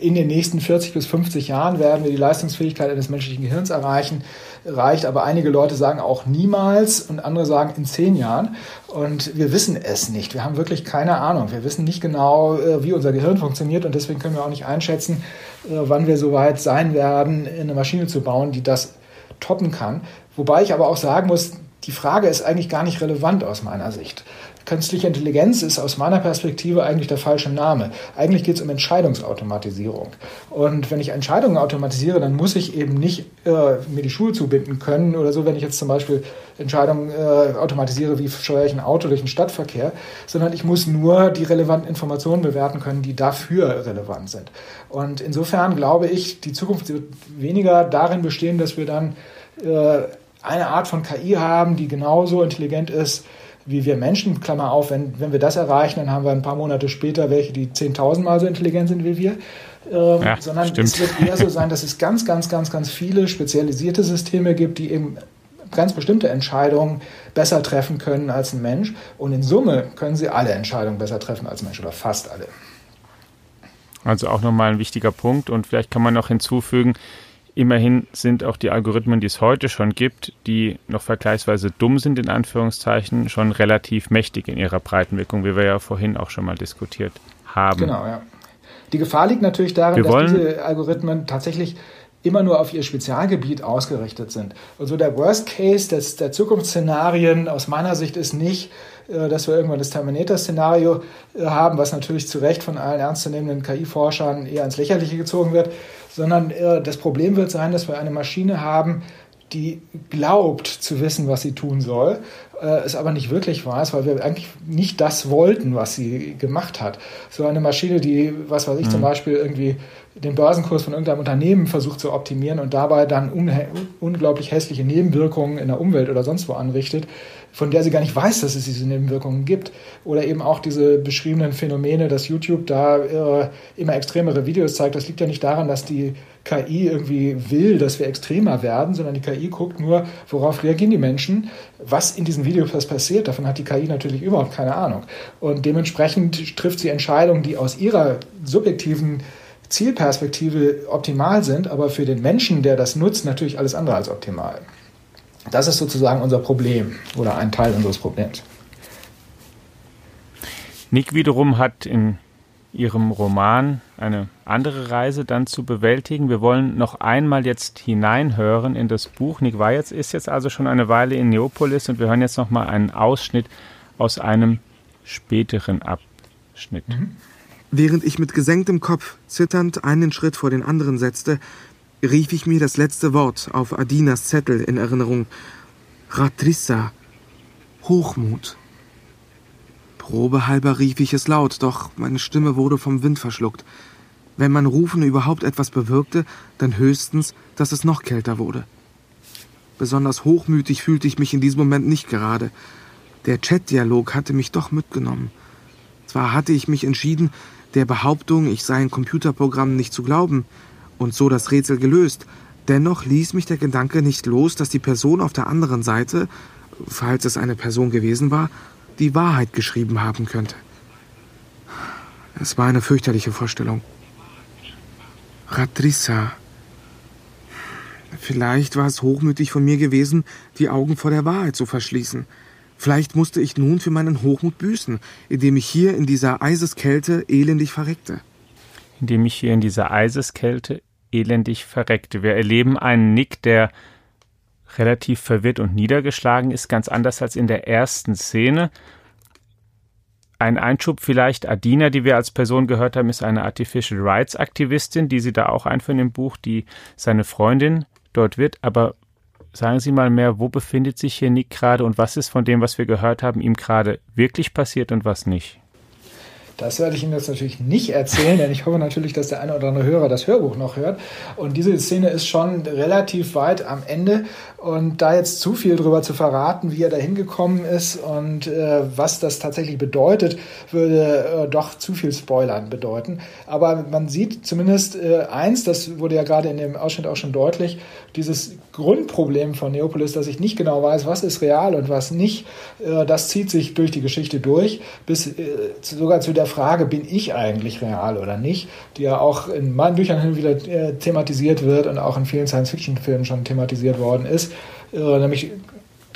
S3: in den nächsten 40 bis 50 Jahren werden wir die Leistungsfähigkeit eines menschlichen Gehirns erreichen reicht. Aber einige Leute sagen auch niemals und andere sagen in zehn Jahren. Und wir wissen es nicht. Wir haben wirklich keine Ahnung. Wir wissen nicht genau, äh, wie unser Gehirn funktioniert und deswegen können wir auch nicht einschätzen, äh, wann wir so weit sein werden, eine Maschine zu bauen, die das toppen kann. Wobei ich aber auch sagen muss, die Frage ist eigentlich gar nicht relevant aus meiner Sicht. Künstliche Intelligenz ist aus meiner Perspektive eigentlich der falsche Name. Eigentlich geht es um Entscheidungsautomatisierung. Und wenn ich Entscheidungen automatisiere, dann muss ich eben nicht äh, mir die Schuhe zubinden können oder so, wenn ich jetzt zum Beispiel Entscheidungen äh, automatisiere, wie steuere ich ein Auto durch den Stadtverkehr, sondern ich muss nur die relevanten Informationen bewerten können, die dafür relevant sind. Und insofern glaube ich, die Zukunft wird weniger darin bestehen, dass wir dann äh, eine Art von KI haben, die genauso intelligent ist wie wir Menschen, Klammer auf, wenn, wenn wir das erreichen, dann haben wir ein paar Monate später welche, die 10.000 Mal so intelligent sind wie wir. Ähm, ja, sondern stimmt. es wird eher so sein, dass es ganz, ganz, ganz, ganz viele spezialisierte Systeme gibt, die eben ganz bestimmte Entscheidungen besser treffen können als ein Mensch. Und in Summe können sie alle Entscheidungen besser treffen als Mensch oder fast alle.
S2: Also auch nochmal ein wichtiger Punkt. Und vielleicht kann man noch hinzufügen, Immerhin sind auch die Algorithmen, die es heute schon gibt, die noch vergleichsweise dumm sind, in Anführungszeichen, schon relativ mächtig in ihrer Breitenwirkung, wie wir ja vorhin auch schon mal diskutiert haben.
S3: Genau, ja. Die Gefahr liegt natürlich darin, dass diese Algorithmen tatsächlich immer nur auf ihr Spezialgebiet ausgerichtet sind. Und so der Worst Case des, der Zukunftsszenarien aus meiner Sicht ist nicht, äh, dass wir irgendwann das Terminator-Szenario äh, haben, was natürlich zu Recht von allen ernstzunehmenden KI-Forschern eher ins Lächerliche gezogen wird, sondern äh, das Problem wird sein, dass wir eine Maschine haben, die glaubt zu wissen, was sie tun soll, es aber nicht wirklich weiß, weil wir eigentlich nicht das wollten, was sie gemacht hat. So eine Maschine, die, was weiß ich, mhm. zum Beispiel irgendwie den Börsenkurs von irgendeinem Unternehmen versucht zu optimieren und dabei dann unglaublich hässliche Nebenwirkungen in der Umwelt oder sonst wo anrichtet, von der sie gar nicht weiß, dass es diese Nebenwirkungen gibt. Oder eben auch diese beschriebenen Phänomene, dass YouTube da äh, immer extremere Videos zeigt. Das liegt ja nicht daran, dass die KI irgendwie will, dass wir extremer werden, sondern die KI guckt nur, worauf reagieren die Menschen, was in diesen Videos passiert. Davon hat die KI natürlich überhaupt keine Ahnung. Und dementsprechend trifft sie Entscheidungen, die aus ihrer subjektiven Zielperspektive optimal sind, aber für den Menschen, der das nutzt, natürlich alles andere als optimal. Das ist sozusagen unser Problem oder ein Teil unseres Problems.
S2: Nick wiederum hat in ihrem Roman eine andere Reise dann zu bewältigen. Wir wollen noch einmal jetzt hineinhören in das Buch. Nick Weiertz ist jetzt also schon eine Weile in Neopolis und wir hören jetzt noch mal einen Ausschnitt aus einem späteren Abschnitt. Mhm.
S4: Während ich mit gesenktem Kopf zitternd einen Schritt vor den anderen setzte, rief ich mir das letzte Wort auf Adinas Zettel in Erinnerung. Ratrissa. Hochmut. Probehalber rief ich es laut, doch meine Stimme wurde vom Wind verschluckt. Wenn mein Rufen überhaupt etwas bewirkte, dann höchstens, dass es noch kälter wurde. Besonders hochmütig fühlte ich mich in diesem Moment nicht gerade. Der Chat-Dialog hatte mich doch mitgenommen. Zwar hatte ich mich entschieden, der Behauptung, ich sei ein Computerprogramm, nicht zu glauben und so das Rätsel gelöst, dennoch ließ mich der Gedanke nicht los, dass die Person auf der anderen Seite, falls es eine Person gewesen war, die Wahrheit geschrieben haben könnte. Es war eine fürchterliche Vorstellung. Ratrissa. Vielleicht war es hochmütig von mir gewesen, die Augen vor der Wahrheit zu verschließen. Vielleicht musste ich nun für meinen Hochmut büßen, indem ich hier in dieser Eiseskälte elendig verreckte.
S2: Indem ich hier in dieser Eiseskälte elendig verreckte. Wir erleben einen Nick, der relativ verwirrt und niedergeschlagen ist, ganz anders als in der ersten Szene. Ein Einschub vielleicht, Adina, die wir als Person gehört haben, ist eine Artificial Rights Aktivistin, die sie da auch einführen im Buch, die seine Freundin dort wird. Aber sagen Sie mal mehr, wo befindet sich hier Nick gerade und was ist von dem, was wir gehört haben, ihm gerade wirklich passiert und was nicht?
S3: Das werde ich Ihnen jetzt natürlich nicht erzählen, denn ich hoffe natürlich, dass der eine oder andere Hörer das Hörbuch noch hört. Und diese Szene ist schon relativ weit am Ende. Und da jetzt zu viel darüber zu verraten, wie er da hingekommen ist und äh, was das tatsächlich bedeutet, würde äh, doch zu viel Spoilern bedeuten. Aber man sieht zumindest äh, eins, das wurde ja gerade in dem Ausschnitt auch schon deutlich, dieses Grundproblem von Neopolis, dass ich nicht genau weiß, was ist real und was nicht, äh, das zieht sich durch die Geschichte durch, bis äh, sogar zu der Frage, bin ich eigentlich real oder nicht, die ja auch in meinen Büchern hin wieder äh, thematisiert wird und auch in vielen Science-Fiction-Filmen schon thematisiert worden ist. Nämlich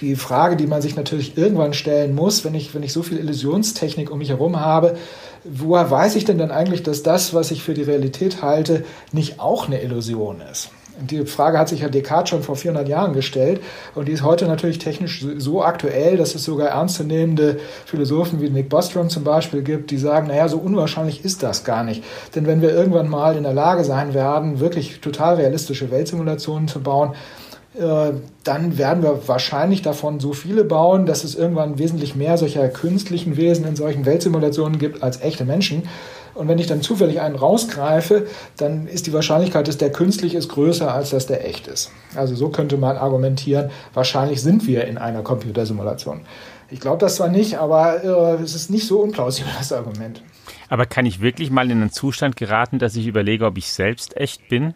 S3: die Frage, die man sich natürlich irgendwann stellen muss, wenn ich, wenn ich so viel Illusionstechnik um mich herum habe, woher weiß ich denn dann eigentlich, dass das, was ich für die Realität halte, nicht auch eine Illusion ist? Die Frage hat sich ja Descartes schon vor 400 Jahren gestellt und die ist heute natürlich technisch so aktuell, dass es sogar ernstzunehmende Philosophen wie Nick Bostrom zum Beispiel gibt, die sagen, naja, so unwahrscheinlich ist das gar nicht. Denn wenn wir irgendwann mal in der Lage sein werden, wirklich total realistische Weltsimulationen zu bauen, äh, dann werden wir wahrscheinlich davon so viele bauen, dass es irgendwann wesentlich mehr solcher künstlichen Wesen in solchen Weltsimulationen gibt als echte Menschen. Und wenn ich dann zufällig einen rausgreife, dann ist die Wahrscheinlichkeit, dass der künstlich ist, größer, als dass der echt ist. Also so könnte man argumentieren, wahrscheinlich sind wir in einer Computersimulation. Ich glaube das zwar nicht, aber äh, es ist nicht so unplausibel, das Argument.
S2: Aber kann ich wirklich mal in einen Zustand geraten, dass ich überlege, ob ich selbst echt bin?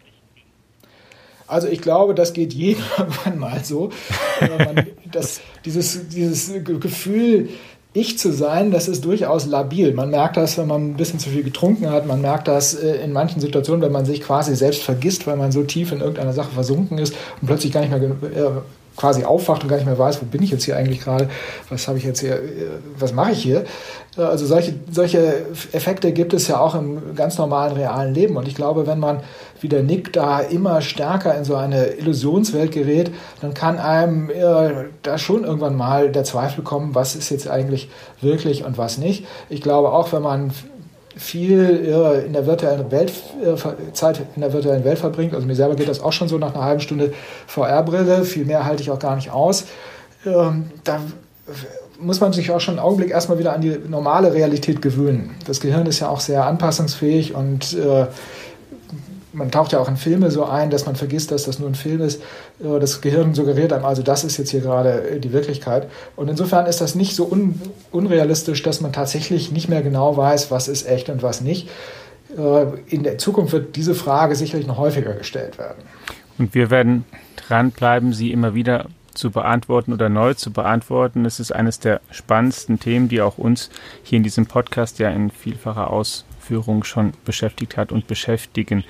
S3: Also ich glaube, das geht jedem irgendwann mal so. Man, das, dieses, dieses Gefühl, ich zu sein, das ist durchaus labil. Man merkt das, wenn man ein bisschen zu viel getrunken hat. Man merkt das äh, in manchen Situationen, wenn man sich quasi selbst vergisst, weil man so tief in irgendeiner Sache versunken ist und plötzlich gar nicht mehr äh, quasi aufwacht und gar nicht mehr weiß, wo bin ich jetzt hier eigentlich gerade, was habe ich jetzt hier, was mache ich hier. Also solche, solche Effekte gibt es ja auch im ganz normalen realen Leben. Und ich glaube, wenn man wie der Nick da immer stärker in so eine Illusionswelt gerät, dann kann einem äh, da schon irgendwann mal der Zweifel kommen, was ist jetzt eigentlich wirklich und was nicht. Ich glaube auch, wenn man viel äh, in der virtuellen Welt, äh, Zeit in der virtuellen Welt verbringt. Also mir selber geht das auch schon so nach einer halben Stunde VR-Brille. Viel mehr halte ich auch gar nicht aus. Ähm, da muss man sich auch schon einen Augenblick erstmal wieder an die normale Realität gewöhnen. Das Gehirn ist ja auch sehr anpassungsfähig und äh, man taucht ja auch in Filme so ein, dass man vergisst, dass das nur ein Film ist. Äh, das Gehirn suggeriert einem, also das ist jetzt hier gerade äh, die Wirklichkeit. Und insofern ist das nicht so un unrealistisch, dass man tatsächlich nicht mehr genau weiß, was ist echt und was nicht. Äh, in der Zukunft wird diese Frage sicherlich noch häufiger gestellt werden.
S2: Und wir werden dranbleiben, sie immer wieder zu beantworten oder neu zu beantworten. Es ist eines der spannendsten Themen, die auch uns hier in diesem Podcast ja in vielfacher Ausführung schon beschäftigt hat und beschäftigen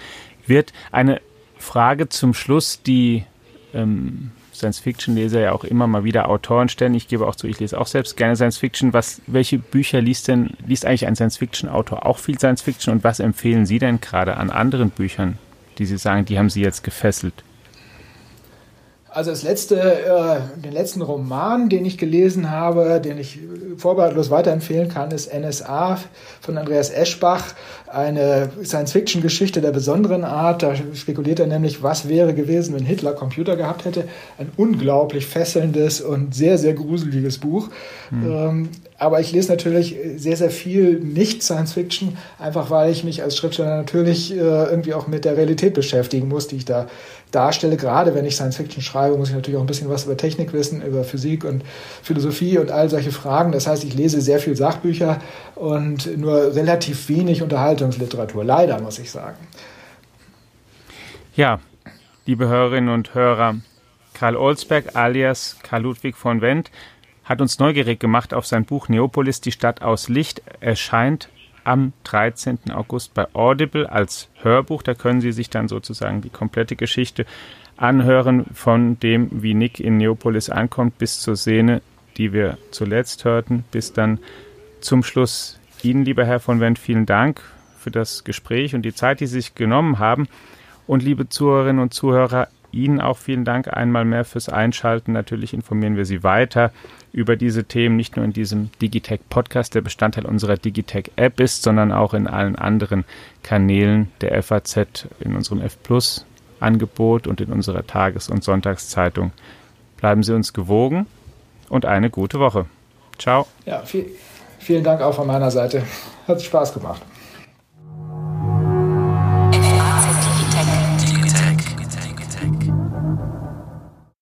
S2: wird. Eine Frage zum Schluss, die ähm, Science-Fiction-Leser ja auch immer mal wieder Autoren stellen. Ich gebe auch zu, ich lese auch selbst gerne Science-Fiction. Welche Bücher liest denn, liest eigentlich ein Science-Fiction-Autor auch viel Science-Fiction und was empfehlen Sie denn gerade an anderen Büchern, die Sie sagen, die haben Sie jetzt gefesselt?
S3: Also das letzte, äh, den letzten Roman, den ich gelesen habe, den ich vorbehaltlos weiterempfehlen kann, ist NSA von Andreas Eschbach, eine Science-Fiction-Geschichte der besonderen Art. Da spekuliert er nämlich, was wäre gewesen, wenn Hitler Computer gehabt hätte. Ein unglaublich fesselndes und sehr, sehr gruseliges Buch. Mhm. Ähm, aber ich lese natürlich sehr, sehr viel nicht Science Fiction, einfach weil ich mich als Schriftsteller natürlich äh, irgendwie auch mit der Realität beschäftigen muss, die ich da darstelle. Gerade wenn ich Science Fiction schreibe, muss ich natürlich auch ein bisschen was über Technik wissen, über Physik und Philosophie und all solche Fragen. Das heißt, ich lese sehr viel Sachbücher und nur relativ wenig Unterhaltungsliteratur. Leider, muss ich sagen.
S2: Ja, liebe Hörerinnen und Hörer, Karl Olsberg alias Karl Ludwig von Wendt hat uns neugierig gemacht auf sein Buch Neopolis, die Stadt aus Licht, erscheint am 13. August bei Audible als Hörbuch. Da können Sie sich dann sozusagen die komplette Geschichte anhören von dem, wie Nick in Neopolis ankommt, bis zur Szene, die wir zuletzt hörten, bis dann zum Schluss. Ihnen, lieber Herr von Wendt, vielen Dank für das Gespräch und die Zeit, die Sie sich genommen haben. Und liebe Zuhörerinnen und Zuhörer, Ihnen auch vielen Dank einmal mehr fürs Einschalten. Natürlich informieren wir Sie weiter über diese Themen, nicht nur in diesem Digitech Podcast, der Bestandteil unserer Digitech App ist, sondern auch in allen anderen Kanälen der FAZ, in unserem F Plus Angebot und in unserer Tages- und Sonntagszeitung. Bleiben Sie uns gewogen und eine gute Woche. Ciao.
S3: Ja, viel, vielen Dank auch von meiner Seite. Hat Spaß gemacht.